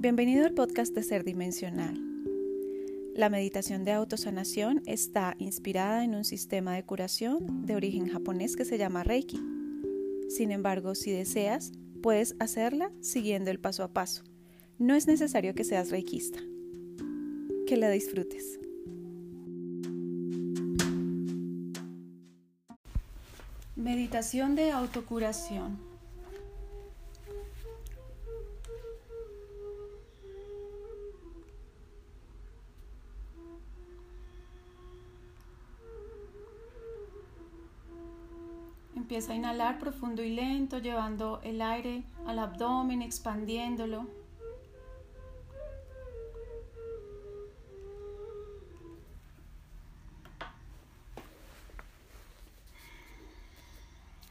Bienvenido al podcast de Ser Dimensional. La meditación de autosanación está inspirada en un sistema de curación de origen japonés que se llama Reiki. Sin embargo, si deseas, puedes hacerla siguiendo el paso a paso. No es necesario que seas reikista. Que la disfrutes. Meditación de autocuración. A inhalar profundo y lento, llevando el aire al abdomen, expandiéndolo.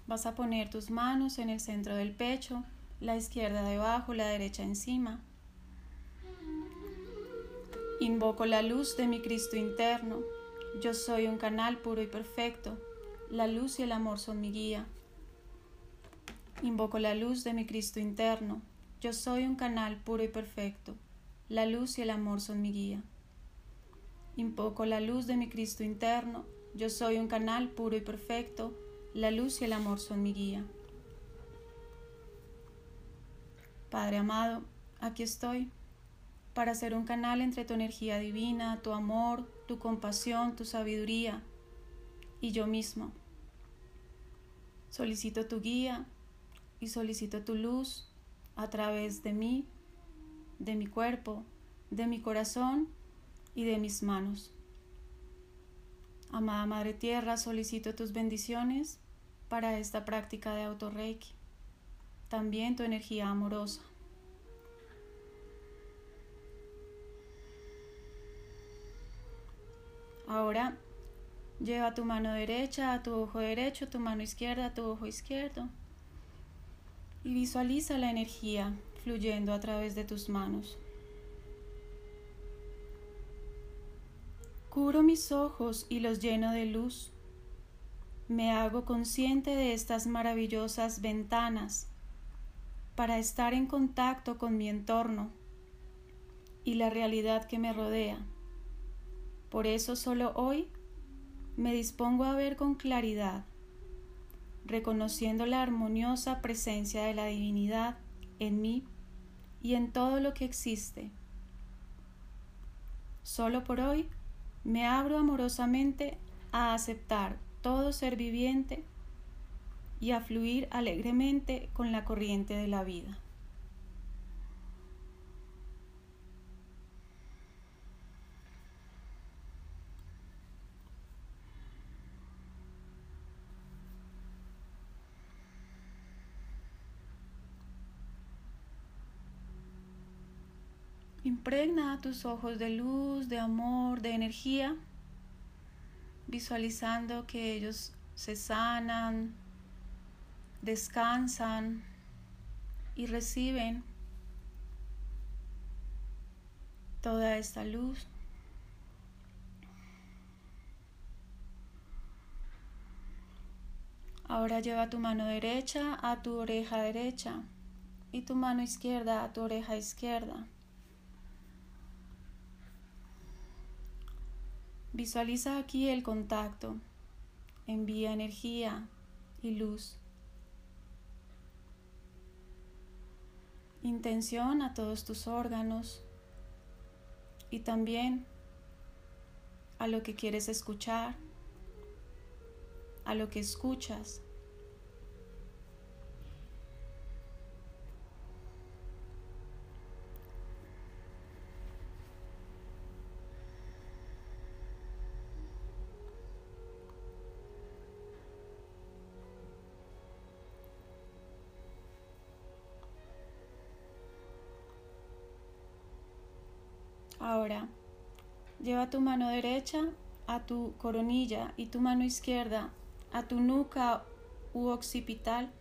Vas a poner tus manos en el centro del pecho, la izquierda debajo, la derecha encima. Invoco la luz de mi Cristo interno. Yo soy un canal puro y perfecto la luz y el amor son mi guía. Invoco la luz de mi Cristo interno. Yo soy un canal puro y perfecto. La luz y el amor son mi guía. Invoco la luz de mi Cristo interno. Yo soy un canal puro y perfecto. La luz y el amor son mi guía. Padre amado, aquí estoy para ser un canal entre tu energía divina, tu amor, tu compasión, tu sabiduría y yo mismo. Solicito tu guía y solicito tu luz a través de mí, de mi cuerpo, de mi corazón y de mis manos. Amada Madre Tierra, solicito tus bendiciones para esta práctica de autorreiki. También tu energía amorosa. Ahora Lleva tu mano derecha a tu ojo derecho, tu mano izquierda a tu ojo izquierdo. Y visualiza la energía fluyendo a través de tus manos. Curo mis ojos y los lleno de luz. Me hago consciente de estas maravillosas ventanas para estar en contacto con mi entorno y la realidad que me rodea. Por eso solo hoy me dispongo a ver con claridad, reconociendo la armoniosa presencia de la divinidad en mí y en todo lo que existe. Solo por hoy me abro amorosamente a aceptar todo ser viviente y a fluir alegremente con la corriente de la vida. Impregna tus ojos de luz, de amor, de energía, visualizando que ellos se sanan, descansan y reciben toda esta luz. Ahora lleva tu mano derecha a tu oreja derecha y tu mano izquierda a tu oreja izquierda. Visualiza aquí el contacto. Envía energía y luz. Intención a todos tus órganos y también a lo que quieres escuchar, a lo que escuchas. Ahora, lleva tu mano derecha a tu coronilla y tu mano izquierda a tu nuca u occipital.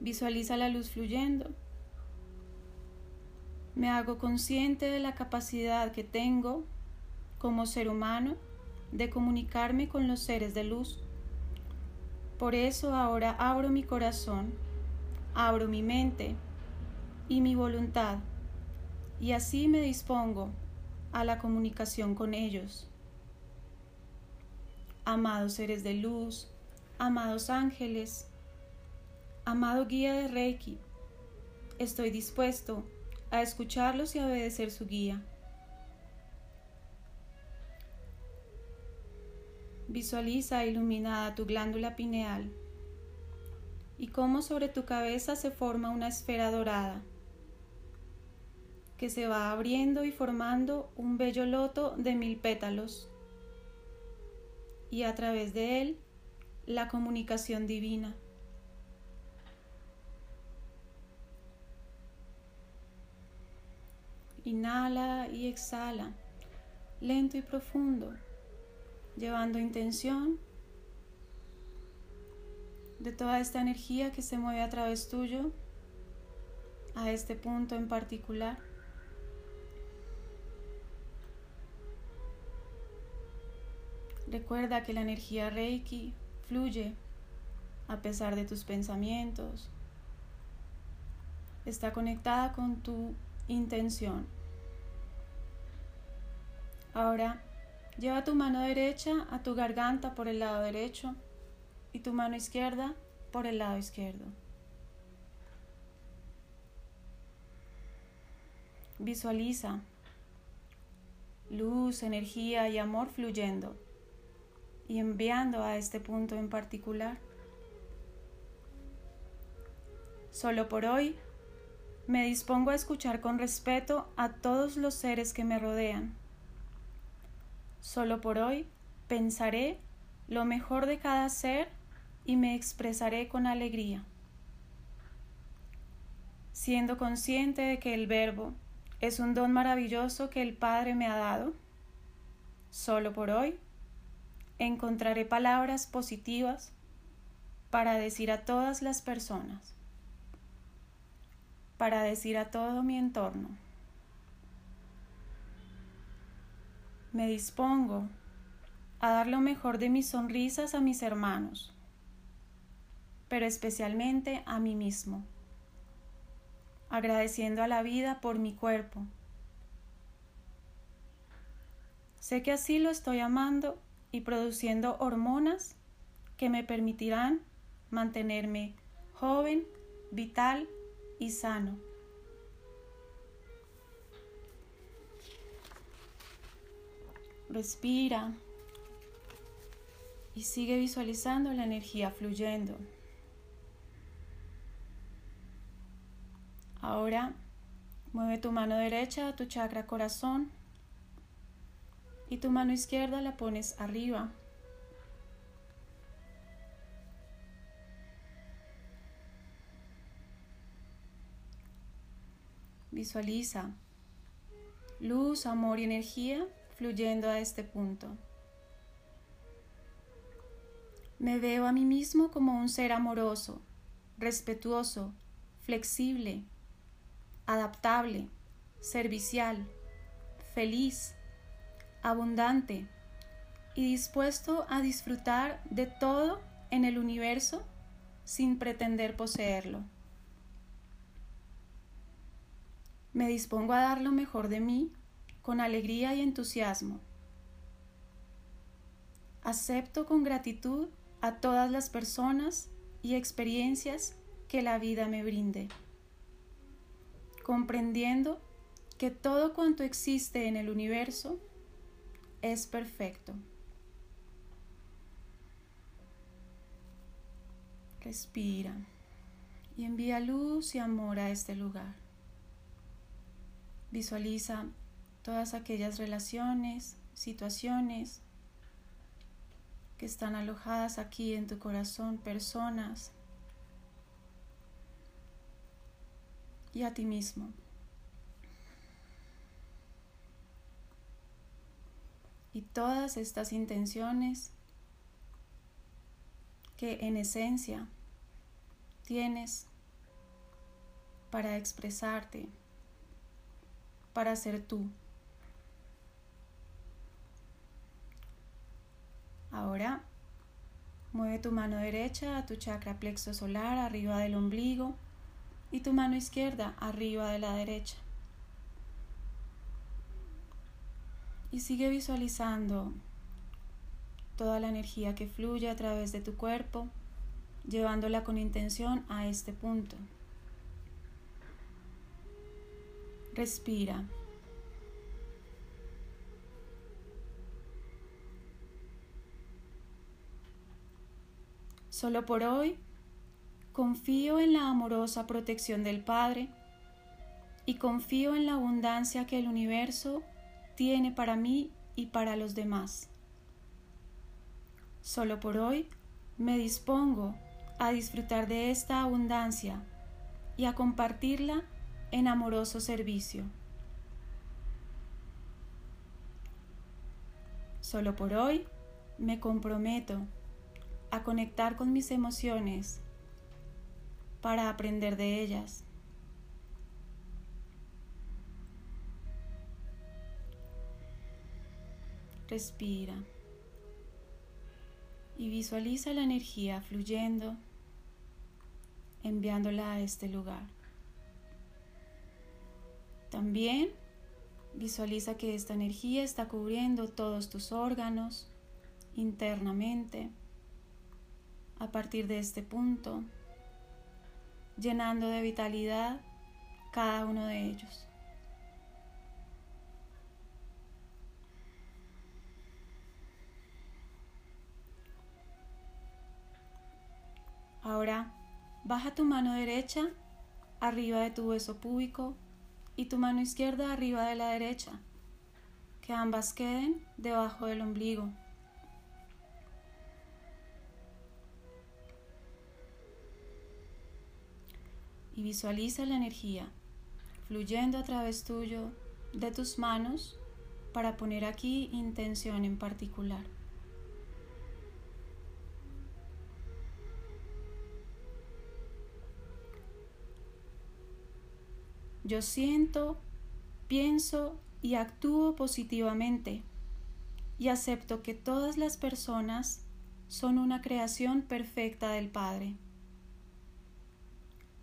Visualiza la luz fluyendo. Me hago consciente de la capacidad que tengo como ser humano de comunicarme con los seres de luz Por eso ahora abro mi corazón, abro mi mente y mi voluntad, y así me dispongo a la comunicación con ellos. Amados seres de luz, amados ángeles, amado guía de Reiki, estoy dispuesto a escucharlos y obedecer su guía. Visualiza iluminada tu glándula pineal y cómo sobre tu cabeza se forma una esfera dorada que se va abriendo y formando un bello loto de mil pétalos y a través de él la comunicación divina. Inhala y exhala, lento y profundo, llevando intención de toda esta energía que se mueve a través tuyo a este punto en particular. Recuerda que la energía Reiki fluye a pesar de tus pensamientos. Está conectada con tu intención. Ahora lleva tu mano derecha a tu garganta por el lado derecho y tu mano izquierda por el lado izquierdo. Visualiza luz, energía y amor fluyendo y enviando a este punto en particular. Solo por hoy me dispongo a escuchar con respeto a todos los seres que me rodean. Solo por hoy pensaré lo mejor de cada ser y me expresaré con alegría. Siendo consciente de que el verbo es un don maravilloso que el Padre me ha dado, solo por hoy encontraré palabras positivas para decir a todas las personas para decir a todo mi entorno. Me dispongo a dar lo mejor de mis sonrisas a mis hermanos, pero especialmente a mí mismo, agradeciendo a la vida por mi cuerpo. Sé que así lo estoy amando y produciendo hormonas que me permitirán mantenerme joven, vital y sano. Respira y sigue visualizando la energía fluyendo. Ahora mueve tu mano derecha a tu chakra corazón y tu mano izquierda la pones arriba Visualiza luz, amor y energía a este punto. Me veo a mí mismo como un ser amoroso, respetuoso, flexible, adaptable, servicial, feliz, abundante y dispuesto a disfrutar de todo en el universo sin pretender poseerlo. Me dispongo a dar lo mejor de mí con alegría y entusiasmo. Acepto con gratitud a todas las personas y experiencias que la vida me brinde, comprendiendo que todo cuanto existe en el universo es perfecto. Respira y envía luz y amor a este lugar. Visualiza todas aquellas relaciones, situaciones que están alojadas aquí en tu corazón, personas y a ti mismo. Y todas estas intenciones que en esencia tienes para expresarte para ser tú. Ahora Mueve tu mano derecha a tu chakra plexo solar arriba del ombligo y tu mano izquierda arriba de la derecha. Y sigue visualizando toda la energía que fluye a través de tu cuerpo, llevándola con intención a este punto. Respira. Solo por hoy confío en la amorosa protección del Padre y confío en la abundancia que el universo tiene para mí y para los demás. Solo por hoy me dispongo a disfrutar de esta abundancia y a compartirla en amoroso servicio. Solo por hoy me comprometo a conectar con mis emociones para aprender de ellas. Respira y visualiza la energía fluyendo, enviándola a este lugar. También visualiza que esta energía está cubriendo todos tus órganos internamente a partir de este punto, llenando de vitalidad cada uno de ellos. Ahora baja tu mano derecha arriba de tu hueso púbico y tu mano izquierda arriba de la derecha, que ambas queden debajo del ombligo. Y visualiza la energía fluyendo a través tuyo de tus manos para poner aquí intención en particular. Yo siento, pienso y actúo positivamente y acepto que todas las personas son una creación perfecta del Padre.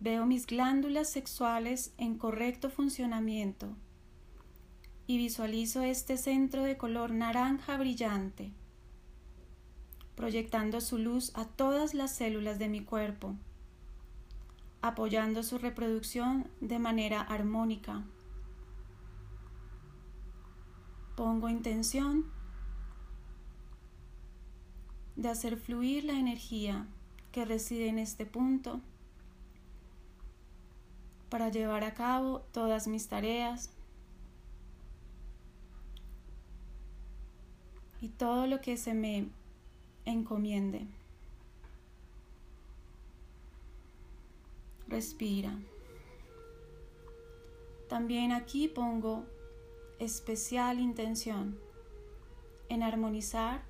Veo mis glándulas sexuales en correcto funcionamiento y visualizo este centro de color naranja brillante, proyectando su luz a todas las células de mi cuerpo, apoyando su reproducción de manera armónica. Pongo intención de hacer fluir la energía que reside en este punto para llevar a cabo todas mis tareas y todo lo que se me encomiende. Respira. También aquí pongo especial intención en armonizar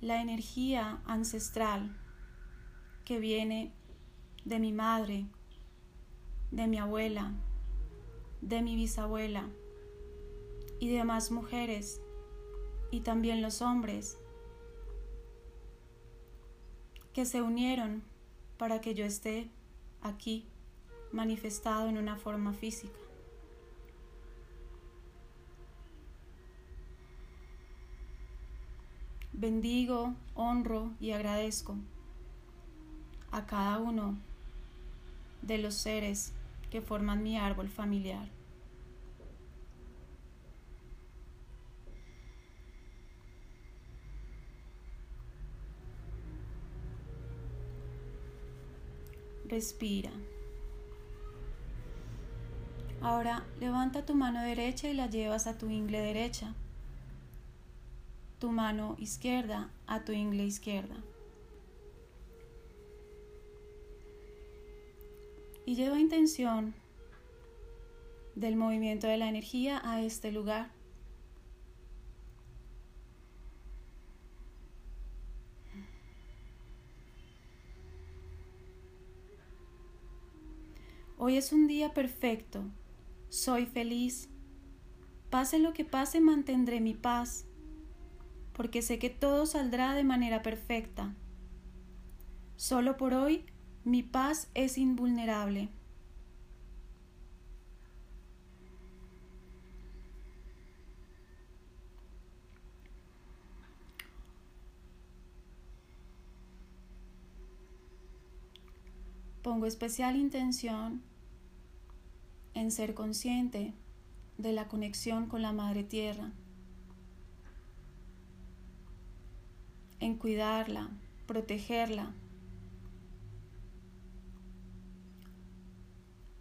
la energía ancestral que viene de mi madre, de mi abuela, de mi bisabuela y de más mujeres y también los hombres que se unieron para que yo esté aquí manifestado en una forma física. Bendigo, honro y agradezco a cada uno de los seres que forman mi árbol familiar. Respira. Ahora levanta tu mano derecha y la llevas a tu ingle derecha. Tu mano izquierda a tu ingle izquierda. Y lleva intención del movimiento de la energía a este lugar. Hoy es un día perfecto. Soy feliz. Pase lo que pase, mantendré mi paz, porque sé que todo saldrá de manera perfecta. Solo por hoy mi paz es invulnerable. Pongo especial intención en ser consciente de la conexión con la Madre Tierra, en cuidarla, protegerla.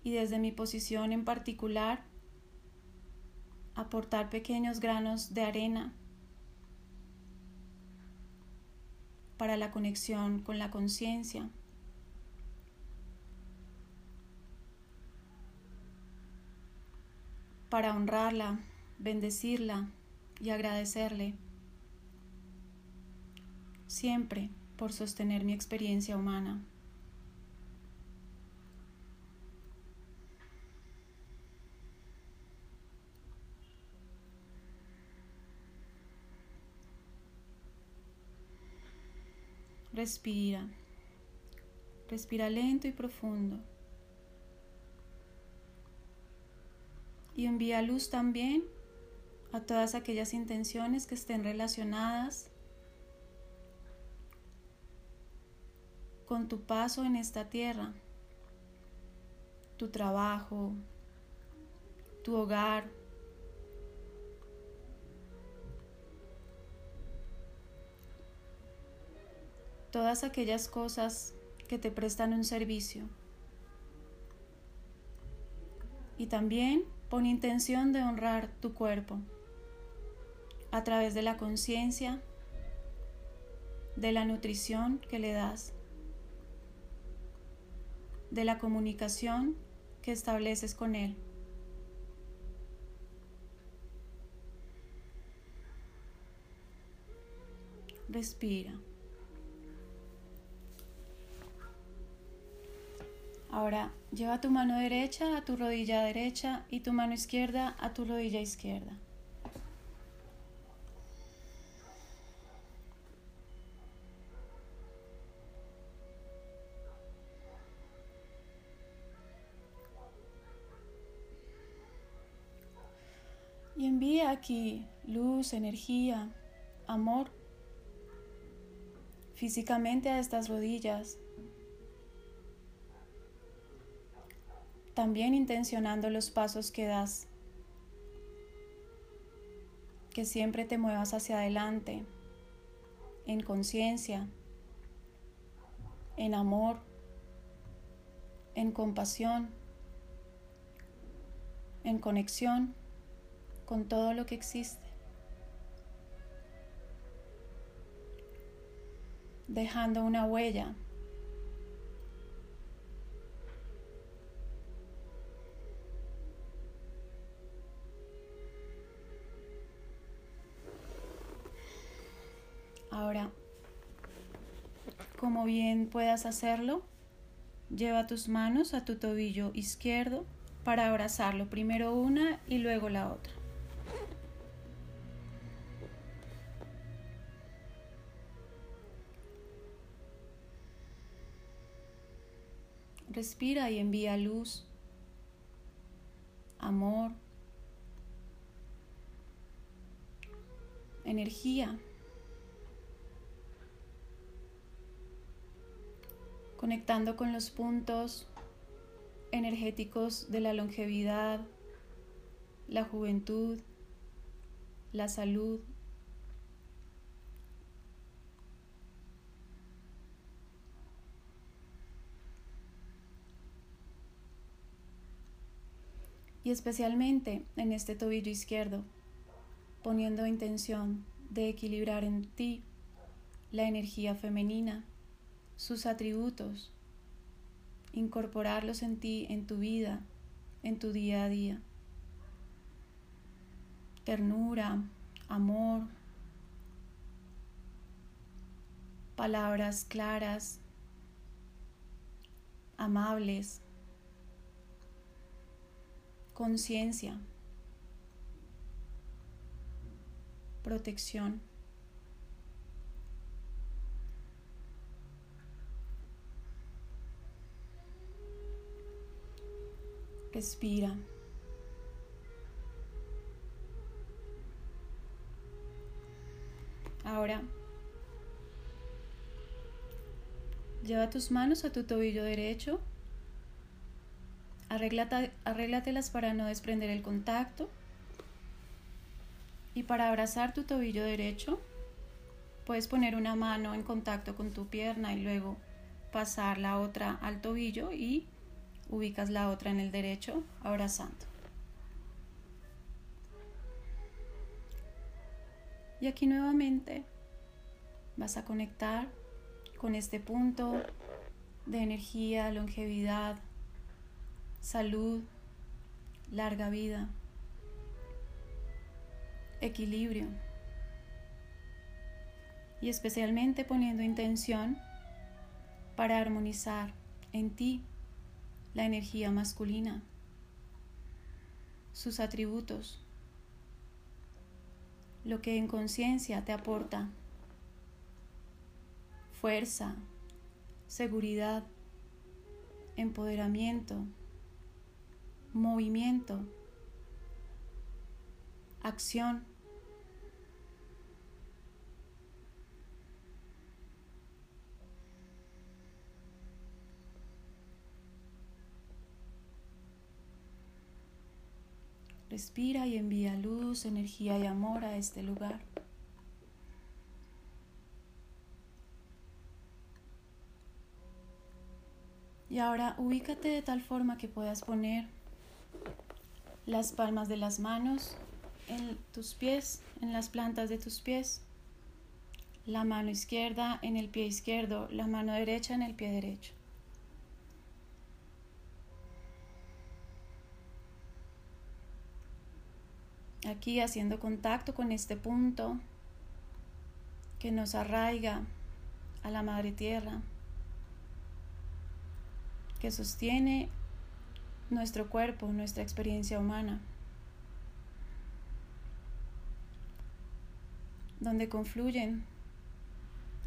Y desde mi posición en particular, aportar pequeños granos de arena para la conexión con la conciencia. para honrarla, bendecirla y agradecerle siempre por sostener mi experiencia humana. Respira. Respira lento y profundo. y envía luz también a todas aquellas intenciones que estén relacionadas con tu paso en esta tierra, tu trabajo, tu hogar. Todas aquellas cosas que te prestan un servicio. Y también con intención de honrar tu cuerpo a través de la conciencia, de la nutrición que le das, de la comunicación que estableces con él. Respira. Ahora lleva tu mano derecha a tu rodilla derecha y tu mano izquierda a tu rodilla izquierda. Y envía aquí luz, energía, amor físicamente a estas rodillas también intencionando los pasos que das, que siempre te muevas hacia adelante, en conciencia, en amor, en compasión, en conexión con todo lo que existe. Dejando una huella Ahora, como bien puedas hacerlo, lleva tus manos a tu tobillo izquierdo para abrazarlo, primero una y luego la otra. Respira y envía luz, amor, energía conectando con los puntos energéticos de la longevidad, la juventud, la salud. Y especialmente en este tobillo izquierdo, poniendo intención de equilibrar en ti la energía femenina sus atributos, incorporarlos en ti, en tu vida, en tu día a día. Ternura, amor, palabras claras, amables, conciencia, protección. Respira. Ahora, lleva tus manos a tu tobillo derecho. arréglatelas para no desprender el contacto. Y para abrazar tu tobillo derecho, puedes poner una mano en contacto con tu pierna y luego pasar la otra al tobillo y ubicas la otra en el derecho abrazando. Y aquí nuevamente vas a conectar con este punto de energía, longevidad, salud, larga vida, equilibrio. Y especialmente poniendo intención para armonizar en ti la energía masculina, sus atributos, lo que en conciencia te aporta fuerza, seguridad, empoderamiento, movimiento, acción. Respira y envía luz, energía y amor a este lugar. Y ahora ubícate de tal forma que puedas poner las palmas de las manos en tus pies, en las plantas de tus pies. La mano izquierda en el pie izquierdo, la mano derecha en el pie derecho. Aquí haciendo contacto con este punto que nos arraiga a la madre tierra, que sostiene nuestro cuerpo, nuestra experiencia humana, donde confluyen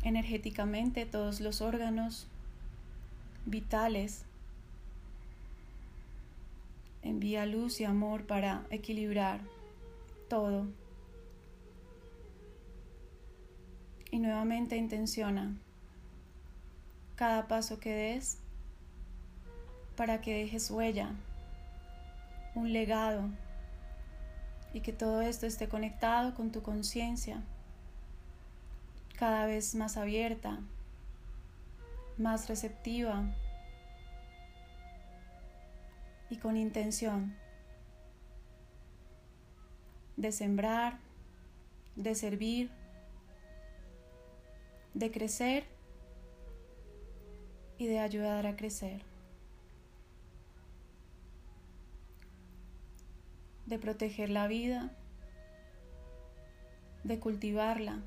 energéticamente todos los órganos vitales envía luz y amor para equilibrar todo. Y nuevamente intenciona cada paso que des para que dejes huella, un legado y que todo esto esté conectado con tu conciencia cada vez más abierta, más receptiva y con intención de sembrar, de servir, de crecer y de ayudar a crecer. De proteger la vida, de cultivarla,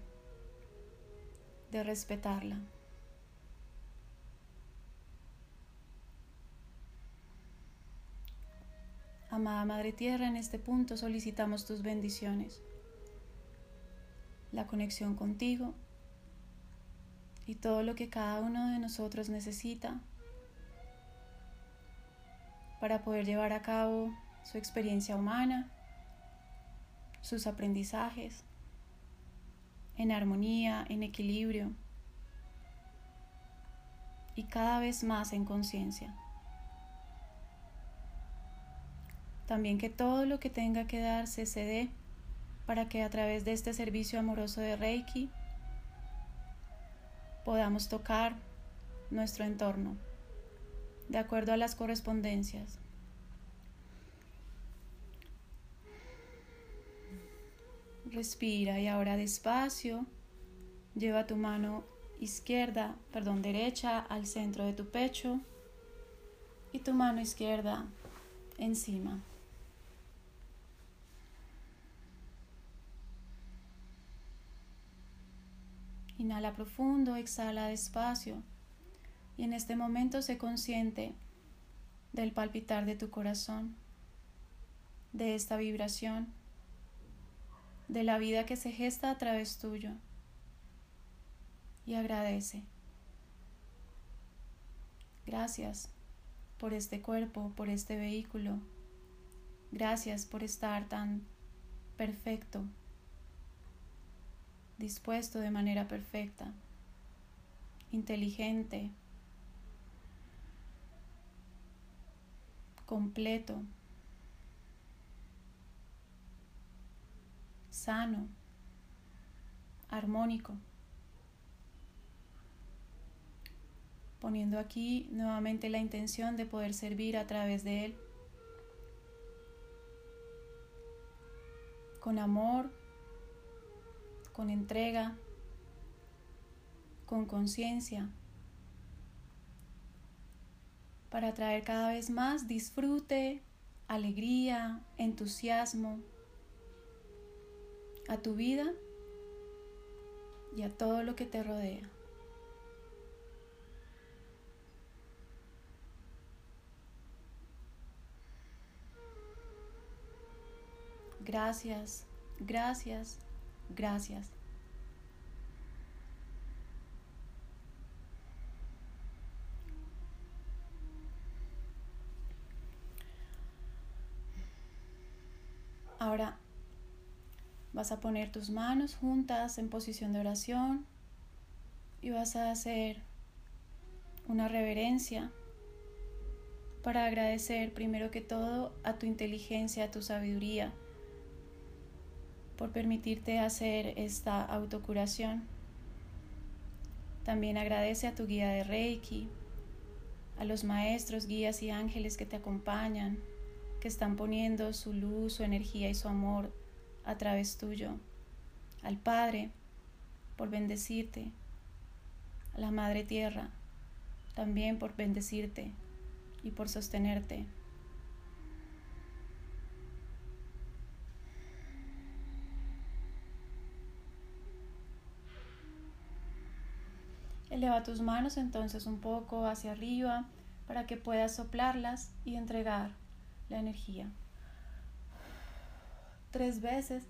de respetarla. Amada Madre Tierra, en este punto solicitamos tus bendiciones, la conexión contigo y todo lo que cada uno de nosotros necesita para poder llevar a cabo su experiencia humana, sus aprendizajes, en armonía, en equilibrio y cada vez más en conciencia. También que todo lo que tenga que darse se dé para que a través de este servicio amoroso de Reiki podamos tocar nuestro entorno de acuerdo a las correspondencias. Respira y ahora despacio lleva tu mano izquierda, perdón, derecha al centro de tu pecho y tu mano izquierda encima. Inhala profundo, exhala despacio. Y en este momento sé consciente del palpitar de tu corazón, de esta vibración, de la vida que se gesta a través tuyo. Y agradece. Gracias por este cuerpo, por este vehículo. Gracias por estar tan perfecto, dispuesto de manera perfecta, inteligente, completo, sano, armónico. Poniendo aquí nuevamente la intención de poder servir a través de él. Con amor, con entrega, con conciencia para traer cada vez más disfrute, alegría, entusiasmo a tu vida y a todo lo que te rodea. Gracias, gracias, gracias. Ahora vas a poner tus manos juntas en posición de oración y vas a hacer una reverencia para agradecer primero que todo a tu inteligencia, a tu sabiduría, por permitirte hacer esta autocuración. También agradece a tu guía de Reiki, a los maestros, guías y ángeles que te acompañan, que están poniendo su luz, su energía y su amor a través tuyo. Al Padre, por bendecirte. A la Madre Tierra, también por bendecirte y por sostenerte. Eleva tus manos entonces un poco hacia arriba para que puedas soplarlas y entregar la energía. Tres veces